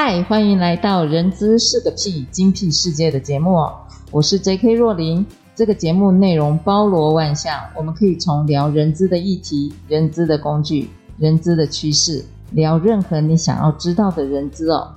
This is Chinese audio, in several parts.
嗨，欢迎来到《人资是个屁精辟世界》的节目，我是 J.K. 若琳。这个节目内容包罗万象，我们可以从聊人资的议题、人资的工具、人资的趋势，聊任何你想要知道的人资哦。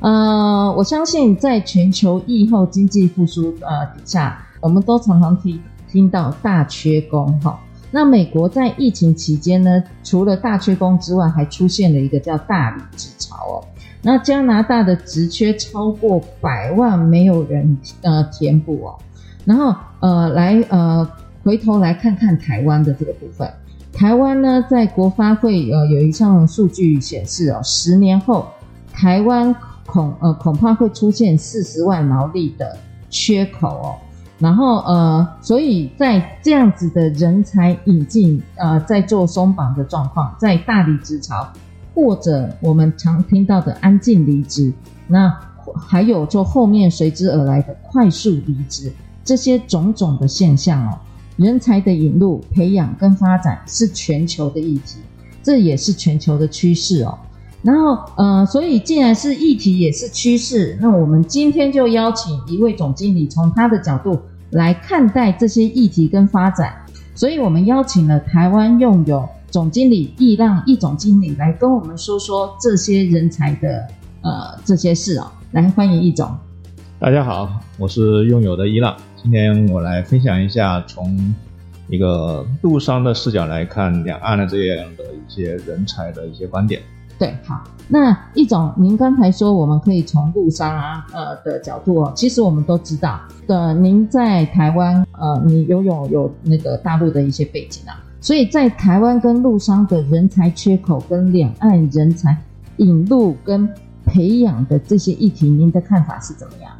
呃，我相信在全球疫后经济复苏呃底下，我们都常常听听到大缺工哈。那美国在疫情期间呢，除了大缺工之外，还出现了一个叫大离职潮哦。那加拿大的职缺超过百万，没有人呃填补哦。然后呃来呃回头来看看台湾的这个部分，台湾呢在国发会呃有一项数据显示哦，十年后台湾恐呃恐怕会出现四十万劳力的缺口哦。然后呃所以在这样子的人才引进呃在做松绑的状况，在大离职潮。或者我们常听到的安静离职，那还有就后面随之而来的快速离职，这些种种的现象哦，人才的引入、培养跟发展是全球的议题，这也是全球的趋势哦。然后呃，所以既然是议题也是趋势，那我们今天就邀请一位总经理从他的角度来看待这些议题跟发展，所以我们邀请了台湾用友。总经理易浪易总经理来跟我们说说这些人才的呃这些事哦，来欢迎易总。大家好，我是用友的易浪，今天我来分享一下从一个陆商的视角来看两岸的这样的一些人才的一些观点。对，好，那易总，您刚才说我们可以从陆商啊呃的角度哦，其实我们都知道的，您在台湾呃，你拥有有那个大陆的一些背景啊。所以在台湾跟陆商的人才缺口跟两岸人才引入跟培养的这些议题，您的看法是怎么样？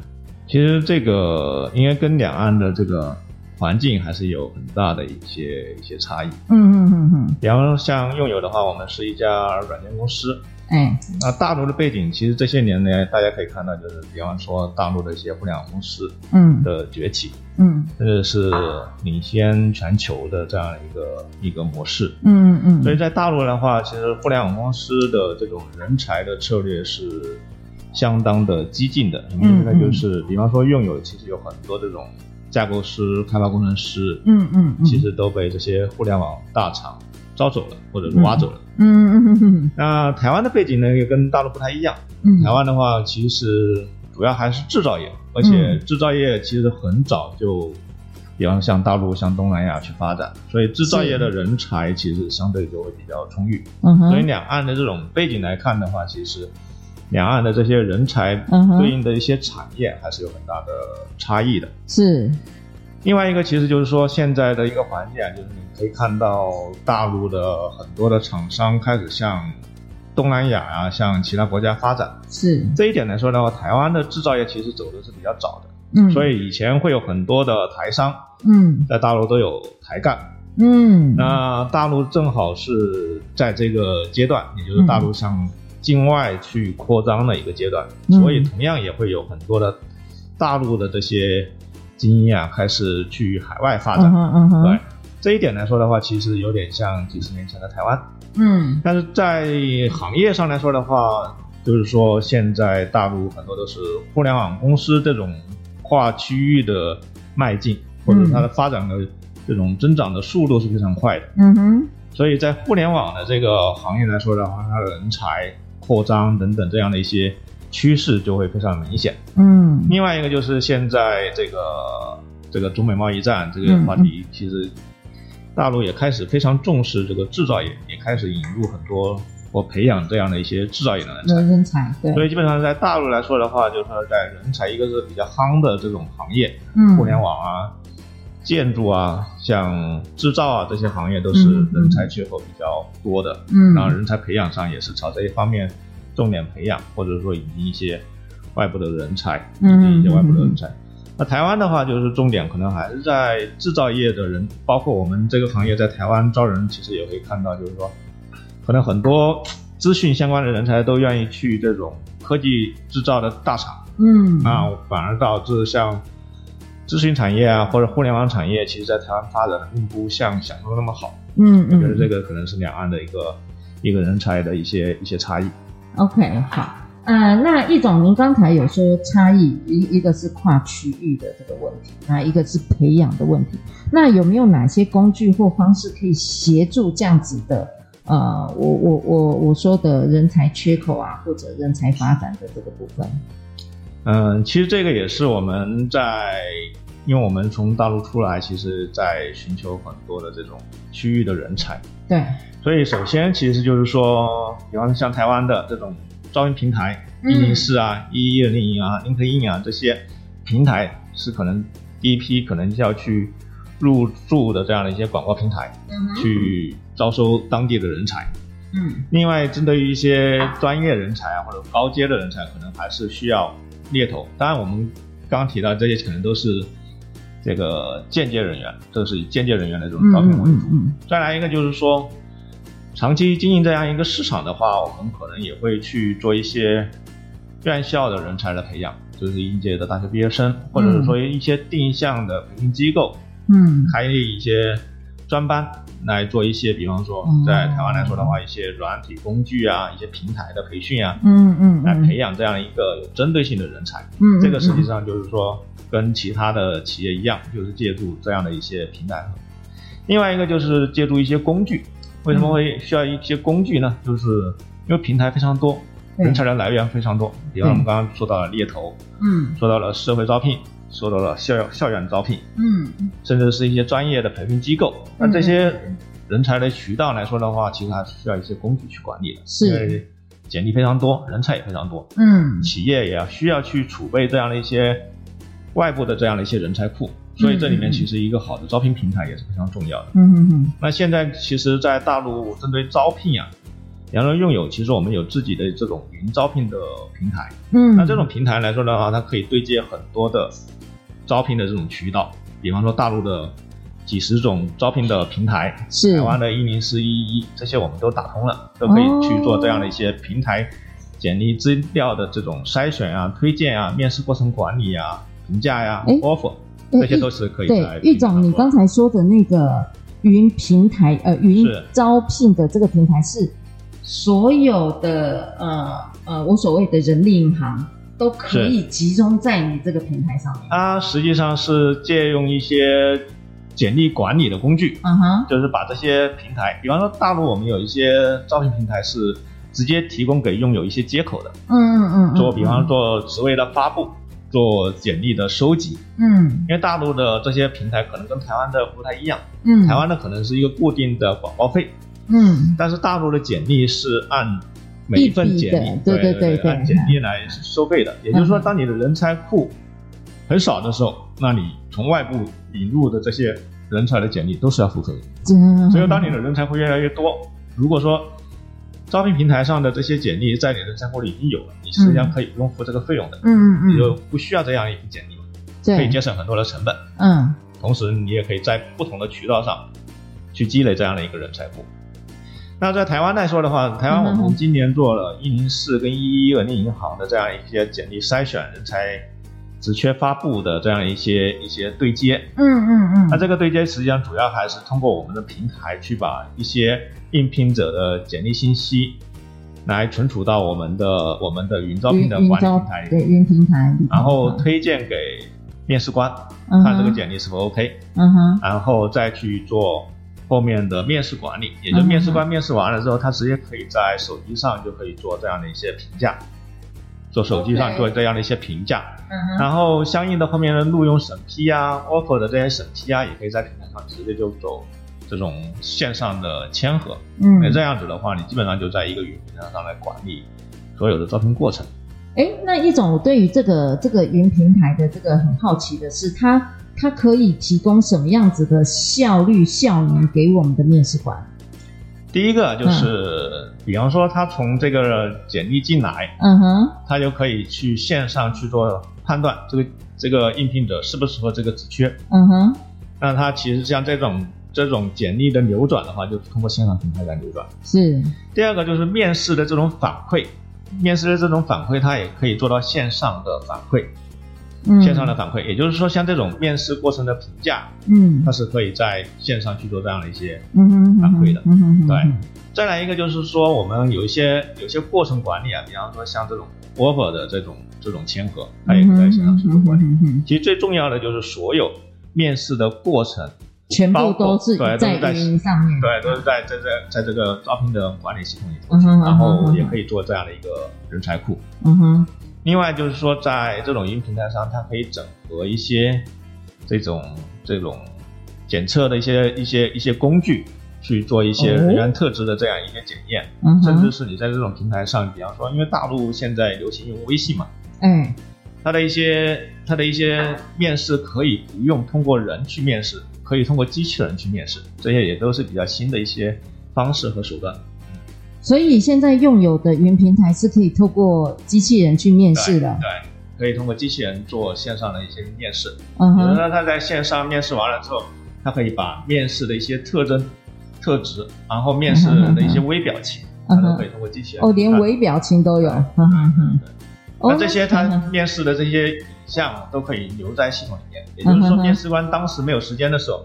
其实这个应该跟两岸的这个环境还是有很大的一些一些差异。嗯嗯嗯嗯。比方说像用友的话，我们是一家软件公司。哎，那大陆的背景，其实这些年呢，大家可以看到，就是比方说大陆的一些互联网公司，嗯，的崛起，嗯，甚至是领先全球的这样一个一个模式，嗯嗯，嗯，所以在大陆的话，其实互联网公司的这种人才的策略是相当的激进的，嗯，那就是比方说用友其实有很多这种架构师、开发工程师，嗯。嗯，嗯，其实都被这些互联网大厂招走了或者挖走了。嗯嗯嗯那台湾的背景呢，又跟大陆不太一样。嗯，台湾的话，其实主要还是制造业，而且制造业其实很早就，比方向大陆、向东南亚去发展，所以制造业的人才其实相对就会比较充裕。嗯哼，所以两岸的这种背景来看的话，其实两岸的这些人才对应的一些产业还是有很大的差异的。是。另外一个，其实就是说，现在的一个环境啊，就是你可以看到大陆的很多的厂商开始向东南亚啊，向其他国家发展。是这一点来说的话，台湾的制造业其实走的是比较早的。嗯，所以以前会有很多的台商，嗯，在大陆都有台干。嗯，那大陆正好是在这个阶段，也就是大陆向境外去扩张的一个阶段，嗯，所以同样也会有很多的大陆的这些。精英啊，开始去海外发展。嗯嗯嗯、对这一点来说的话，其实有点像几十年前的台湾。嗯，但是在行业上来说的话，就是说现在大陆很多都是互联网公司这种跨区域的迈进，或者它的发展的这种增长的速度是非常快的。嗯哼，所以在互联网的这个行业来说的话，它的人才扩张等等这样的一些。趋势就会非常明显。嗯，另外一个就是现在这个这个中美贸易战这个话题，其实大陆也开始非常重视这个制造业，也开始引入很多或培养这样的一些制造业的人才。人才，对。所以基本上在大陆来说的话，就是说在人才一个是比较夯的这种行业，嗯，互联网啊、建筑啊、像制造啊这些行业都是人才缺口比较多的。嗯，然后人才培养上也是朝这一方面。重点培养，或者说引进一些外部的人才，引进一些外部的人才。嗯嗯嗯，那台湾的话，就是重点可能还是在制造业的人，包括我们这个行业在台湾招人，其实也会看到，就是说，可能很多资讯相关的人才都愿意去这种科技制造的大厂，嗯，那反而导致像。资讯产业啊，或者互联网产业，其实在台湾发展并不像想中那么好。嗯嗯，我觉得这个可能是两岸的一个一个人才的一些一些差异。OK，好，呃，那易总，您刚才有说差异，一一个是跨区域的这个问题，那一个是培养的问题。那有没有哪些工具或方式可以协助这样子的？呃，我我我我说的人才缺口啊，或者人才发展的这个部分。嗯，其实这个也是我们在，因为我们从大陆出来，其实在寻求很多的这种区域的人才。对。所以首先其实就是说，比方像台湾的这种招聘平台，一零四啊、一一零啊、LinkedIn 啊这些平台，是可能第一批可能就要去入驻的这样的一些广告平台，嗯，去招收当地的人才。嗯。另外，针对于一些专业人才啊或者高阶的人才，可能还是需要。猎头，当然我们刚刚提到这些可能都是这个间接人员，这是以间接人员的这种招聘为主。再来一个就是说，长期经营这样一个市场的话，我们可能也会去做一些院校的人才的培养，就是应届的大学毕业生，或者是说一些定向的培训机构，嗯，开立一些专班。来做一些，比方说，在台湾来说的话，一些软体工具啊，一些平台的培训啊，嗯嗯，来培养这样一个有针对性的人才。嗯，这个实际上就是说，跟其他的企业一样，就是借助这样的一些平台。另外一个就是借助一些工具。为什么会需要一些工具呢？就是因为平台非常多，人才的来源非常多。比方我们刚刚说到了猎头，嗯，说到了社会招聘。说到了校校园招聘，嗯，甚至是一些专业的培训机构，那这些人才的渠道来说的话，其实还是需要一些工具去管理的，是，因为简历非常多，人才也非常多，嗯，企业也要需要去储备这样的一些外部的这样的一些人才库，所以这里面其实一个好的招聘平台也是非常重要的，嗯嗯嗯。那现在其实，在大陆针对招聘啊，洋人用友，其实我们有自己的这种云招聘的平台，嗯，那这种平台来说的话，它可以对接很多的。招聘的这种渠道，比方说大陆的几十种招聘的平台，是台湾的一零四一一，这些我们都打通了，都可以去做这样的一些平台简历资料的这种筛选啊、推荐啊、面试过程管理啊、评价呀、啊、offer，这些都是可以来。对，玉总，你刚才说的那个云平台，呃，云招聘的这个平台是所有的呃呃，我所谓的人力银行。都可以集中在你这个平台上面。它实际上是借用一些简历管理的工具，嗯哼，就是把这些平台，比方说大陆我们有一些招聘平台是直接提供给拥有一些接口的，嗯嗯嗯，做比方做职位的发布，做简历的收集，嗯，因为大陆的这些平台可能跟台湾的不太一样，嗯，台湾的可能是一个固定的广告费，嗯，但是大陆的简历是按。每一份简历，对对对对，按简历来收费的。也就是说，当你的人才库很少的时候，那你从外部引入的这些人才的简历都是要付费的。所以，当你的人才库越来越多，如果说招聘平台上的这些简历在你的人才库里已经有了，你实际上可以不用付这个费用的。嗯嗯嗯，你就不需要这样一笔简历，可以节省很多的成本。嗯，同时你也可以在不同的渠道上去积累这样的一个人才库。那在台湾来说的话，台湾我们今年做了一零四跟一一人力银行的这样一些简历筛选、人才职缺发布的这样一些一些对接。嗯嗯嗯。那这个对接实际上主要还是通过我们的平台去把一些应聘者的简历信息来存储到我们的我们的云招聘的管理平台里。对，云平台。然后推荐给面试官，看这个简历是否 OK。嗯哼。然后再去做。后面的面试管理，也就面试官面试完了之后，他直接可以在手机上就可以做这样的一些评价，做手机上做这样的一些评价，然后相应的后面的录用审批啊，offer 的这些审批啊，也可以在平台上直接就走这种线上的签核。嗯，那这样子的话，你基本上就在一个云平台上来管理所有的招聘过程。哎，那易总，我对于这个这个云平台的这个很好奇的是，它。它可以提供什么样子的效率效能给我们的面试官？第一个就是，嗯、比方说他从这个简历进来，嗯哼，他就可以去线上去做判断，这个这个应聘者适不适合这个职缺，嗯哼。那他其实像这种这种简历的流转的话，就通过线上平台来流转。是。第二个就是面试的这种反馈，面试的这种反馈，它也可以做到线上的反馈。线上的反馈，嗯、也就是说，像这种面试过程的评价，嗯，它是可以在线上去做这样的一些反馈的，嗯嗯嗯嗯、对。再来一个就是说，我们有一些有一些过程管理啊，比方说像这种 offer 的这种这种签合，它也可以在线上去做管理。嗯嗯嗯、其实最重要的就是所有面试的过程，全部都是在云上面，对，都是在在在在这个招聘的管理系统里头，嗯嗯、然后也可以做这样的一个人才库。嗯哼。另外就是说，在这种云平台上，它可以整合一些这种这种检测的一些一些一些工具，去做一些人员特质的这样一些检验。嗯，甚至是你在这种平台上，比方说，因为大陆现在流行用微信嘛，嗯，它的一些它的一些面试可以不用通过人去面试，可以通过机器人去面试，这些也都是比较新的一些方式和手段。所以现在用有的云平台是可以透过机器人去面试的，对，可以通过机器人做线上的一些面试。嗯哼，比如说他在线上面试完了之后，他可以把面试的一些特征、特质，然后面试的一些微表情，他都可以通过机器人。哦，连微表情都有。嗯哼，那这些他面试的这些影像都可以留在系统里面，也就是说，面试官当时没有时间的时候。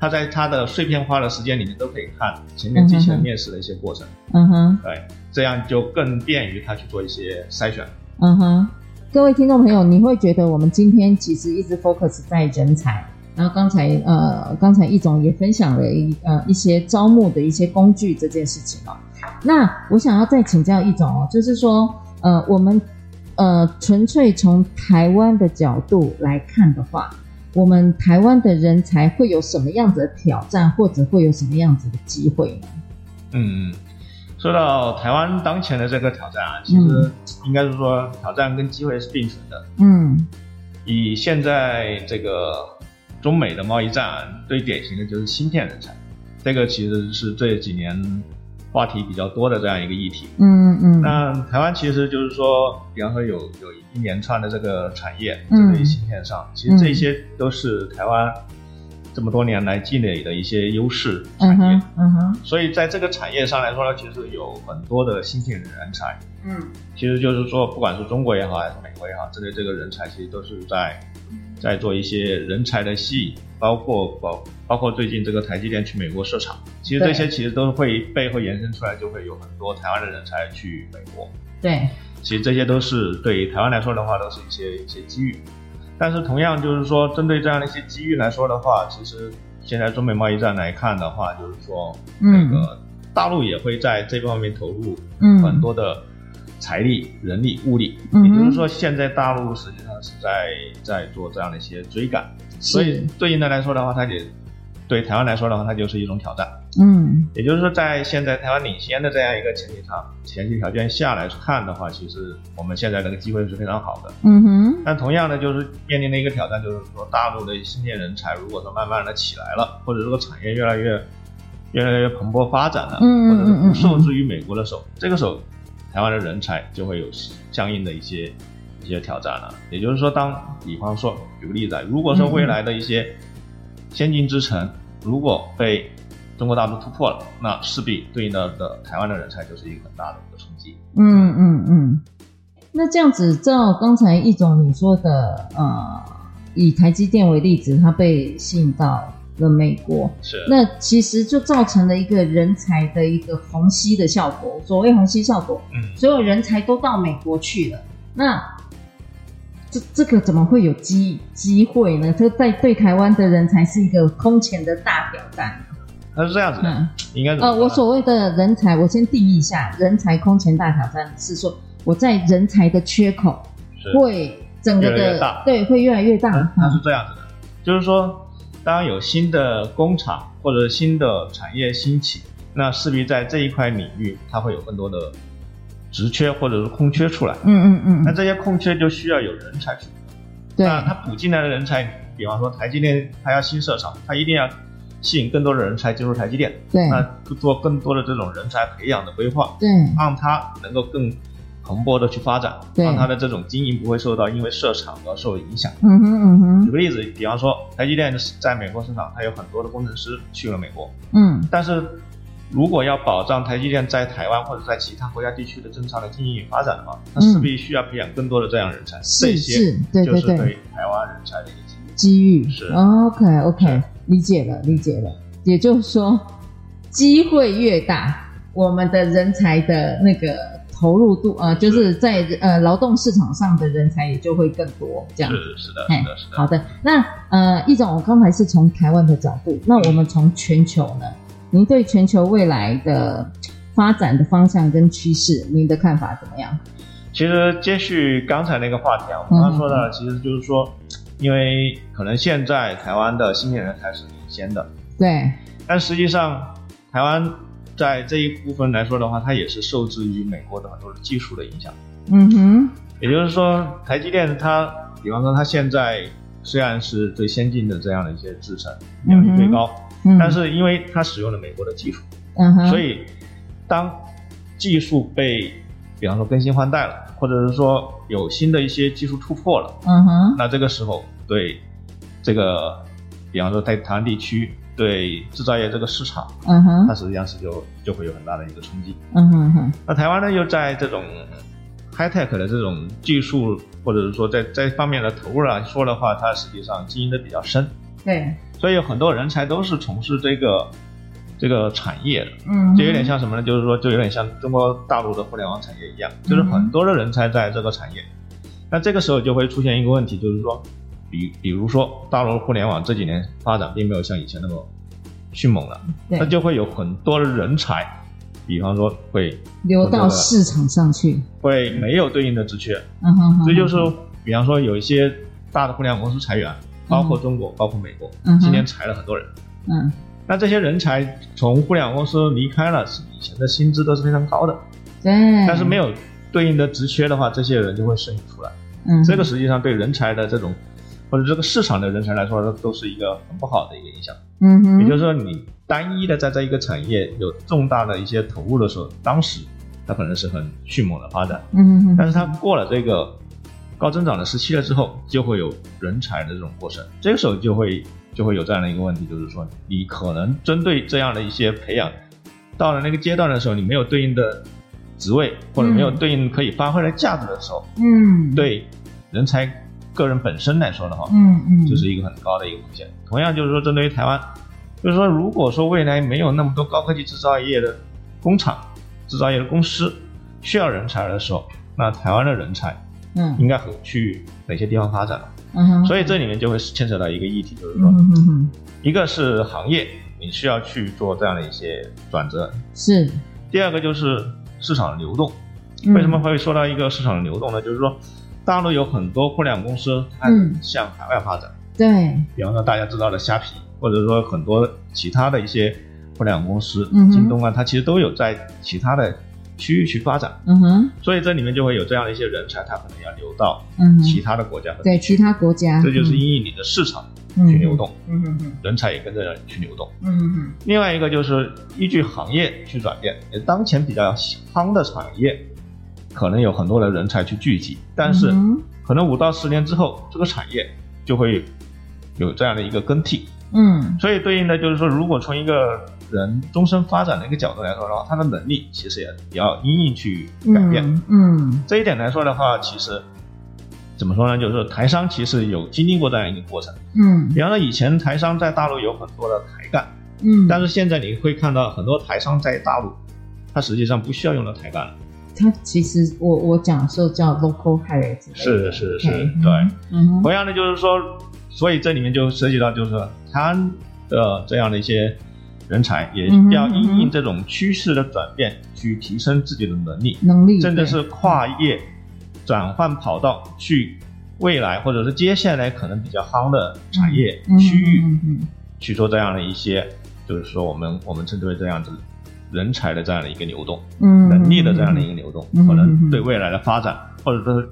他在他的碎片化的时间里面都可以看前面机器人面试的一些过程，嗯哼，对，这样就更便于他去做一些筛选，嗯哼。各位听众朋友，你会觉得我们今天其实一直 focus 在人才，然后刚才呃刚才易总也分享了一呃一些招募的一些工具这件事情哦。那我想要再请教易总哦，就是说呃我们呃纯粹从台湾的角度来看的话。我们台湾的人才会有什么样子的挑战，或者会有什么样子的机会呢？嗯，说到台湾当前的这个挑战啊，其实应该是说挑战跟机会是并存的。嗯，以现在这个中美的贸易战，最典型的就是芯片人才，这个其实是这几年。话题比较多的这样一个议题，嗯嗯，那台湾其实就是说，比方说有有一连串的这个产业，嗯，这个芯片上，其实这些都是台湾这么多年来积累的一些优势产业，嗯哼，所以在这个产业上来说呢，其实有很多的芯片人才，嗯，其实就是说，不管是中国也好，还是美国也好，针对这个人才其实都是在。在做一些人才的吸引，包括包包括最近这个台积电去美国设厂，其实这些其实都会背后延伸出来，就会有很多台湾的人才去美国。对，其实这些都是对于台湾来说的话，都是一些一些机遇。但是同样就是说，针对这样的一些机遇来说的话，其实现在中美贸易战来看的话，就是说，那个大陆也会在这方面投入很多的。财力、人力、物力，也就是说，现在大陆实际上是在在做这样的一些追赶，所以对应的来说的话，它也对台湾来说的话，它就是一种挑战。嗯，也就是说，在现在台湾领先的这样一个前提上、前提条件下来看的话，其实我们现在这个机会是非常好的。嗯哼。但同样的，就是面临的一个挑战，就是说大陆的芯片人才如果说慢慢的起来了，或者这个产业越来越越来越蓬勃发展了，嗯，或者是不受制于美国的时候，这个时候。台湾的人才就会有相应的一些一些挑战了。也就是说，当比方说举个例子，如果说未来的一些先进之城如果被中国大陆突破了，那势必对应的的台湾的人才就是一个很大的一个冲击。嗯嗯嗯。那这样子，照刚才易总你说的，呃，以台积电为例子，它被吸引到。的美国是，那其实就造成了一个人才的一个虹吸的效果。所谓虹吸效果，嗯，所有人才都到美国去了。那这这个怎么会有机机会呢？这在对台湾的人才是一个空前的大挑战。它是这样子的，嗯、应该呃，我所谓的人才，我先定义一下，人才空前大挑战是说我在人才的缺口会整个的对会越来越大。它、嗯、是这样子的，就是说。当有新的工厂或者新的产业兴起，那势必在这一块领域，它会有更多的职缺或者是空缺出来。嗯嗯嗯。那这些空缺就需要有人才去。对。那他补进来的人才，比方说台积电，它要新设厂，它一定要吸引更多的人才进入台积电，对，那做更多的这种人才培养的规划，对，让他能够更蓬勃的去发展，让它的这种经营不会受到因为设厂而受影响。嗯哼嗯哼。举个例子，比方说台积电在美国市场，它有很多的工程师去了美国，嗯，但是如果要保障台积电在台湾或者在其他国家地区的正常的经营与发展的话，它势必需要培养更多的这样人才，是是，对对对，就是对台湾人才的一个机遇。机遇是，OK OK。理解了，理解了。也就是说，机会越大，我们的人才的那个投入度啊、呃，就是在呃劳动市场上的人才也就会更多。这样是是的，是的，是的。好的，那呃，易总，我刚才是从台湾的角度，那我们从全球呢？您对全球未来的发展的方向跟趋势，您的看法怎么样？其实接续刚才那个话题啊，我刚刚说的、嗯、其实就是说。因为可能现在台湾的芯片人才是领先的，对，但实际上台湾在这一部分来说的话，它也是受制于美国的很多的技术的影响。嗯哼，也就是说，台积电它，比方说它现在虽然是最先进的这样的一些制程，良率最高，嗯，但是因为它使用了美国的技术，嗯哼，所以当技术被比方说更新换代了，或者是说有新的一些技术突破了，嗯哼，那这个时候对这个，比方说在台湾地区对制造业这个市场，嗯哼，它实际上是就就会有很大的一个冲击，嗯哼哼。那台湾呢又在这种 high tech 的这种技术，或者是说在这方面的投入来说的话，它实际上经营的比较深，对，所以有很多人才都是从事这个。这个产业的，嗯，就有点像什么呢？就是说，就有点像中国大陆的互联网产业一样，就是很多的人才在这个产业。那这个时候就会出现一个问题，就是说，比比如说大陆互联网这几年发展并没有像以前那么迅猛了，那就会有很多的人才，比方说会流到市场上去，会没有对应的职缺。嗯哼，所以就是，比方说有一些大的互联网公司裁员，包括中国，包括美国，今年裁了很多人。嗯。那这些人才从互联网公司离开了，以前的薪资都是非常高的，对。但是没有对应的职缺的话，这些人就会渗入出来。嗯，这个实际上对人才的这种或者这个市场的人才来说，都是一个很不好的一个影响。嗯哼。也就是说，你单一的在这一个产业有重大的一些投入的时候，当时它可能是很迅猛的发展。嗯哼。但是它过了这个高增长的时期了之后，就会有人才的这种过剩，这个时候就会。就会有这样的一个问题，就是说，你可能针对这样的一些培养，到了那个阶段的时候，你没有对应的职位，或者没有对应可以发挥的价值的时候，嗯，对人才个人本身来说的话，嗯嗯，就是一个很高的一个风险。同样就是说，针对于台湾，就是说，如果说未来没有那么多高科技制造业的工厂、制造业的公司需要人才的时候，那台湾的人才，嗯，应该会去哪些地方发展？嗯哼，所以这里面就会牵扯到一个议题，就是说，一个是行业，你需要去做这样的一些转折，是。第二个就是市场的流动，为什么会说到一个市场的流动呢？就是说，大陆有很多互联网公司，它向海外发展，对，比方说大家知道的虾皮，或者说很多其他的一些互联网公司，京东啊，它其实都有在其他的。区域去发展，嗯哼，所以这里面就会有这样的一些人才，他可能要流到其他的国家，对其他国家，这就是因应你的市场去流动，嗯。哼哼，人才也跟着去流动，嗯哼哼。另外一个就是依据行业去转变，当前比较夯的产业，可能有很多的人才去聚集，但是可能五到十年之后，这个产业就会有这样的一个更替，嗯，所以对应的就是说，如果从一个人终身发展的一个角度来说的话，他的能力其实也也要因应去改变。嗯，嗯，这一点来说的话，其实怎么说呢？就是说台商其实有经历过这样一个过程。嗯，比方说以前台商在大陆有很多的台干，嗯，但是现在你会看到很多台商在大陆，他实际上不需要用到台干了。他其实我我讲的时候叫 local hire。是是是，对。嗯，同样的就是说，所以这里面就涉及到就是说他的这样的一些。人才也要因应这种趋势的转变，去提升自己的能力，能力甚至是跨业转换跑道，去未来或者是接下来可能比较夯的产业区域去做这样的一些，就是说我们我们称之为这样子人才的这样的一个流动，嗯能力的这样的一个流动，可能对未来的发展，或者说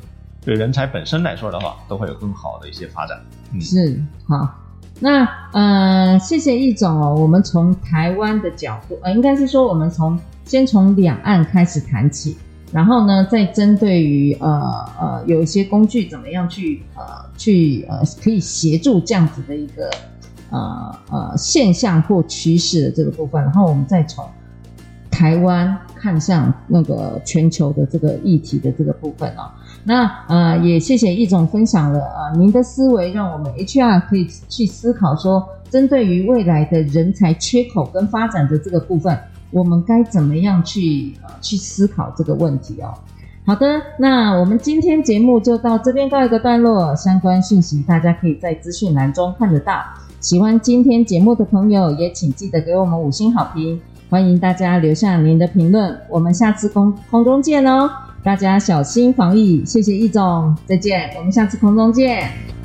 对人才本身来说的话，都会有更好的一些发展。嗯是好。那呃，谢谢易总哦。我们从台湾的角度，呃，应该是说我们从先从两岸开始谈起，然后呢，再针对于呃呃有一些工具怎么样去呃去呃可以协助这样子的一个呃呃现象或趋势的这个部分，然后我们再从台湾看向那个全球的这个议题的这个部分哦。那呃，也谢谢易总分享了啊、您的思维让我们 HR 可以去思考说，针对于未来的人才缺口跟发展的这个部分，我们该怎么样去呃去思考这个问题哦。好的，那我们今天节目就到这边告一个段落，相关讯息大家可以在资讯栏中看得到。喜欢今天节目的朋友，也请记得给我们五星好评，欢迎大家留下您的评论，我们下次空空中见哦。大家小心防疫，谢谢易总，再见，我们下次空中见。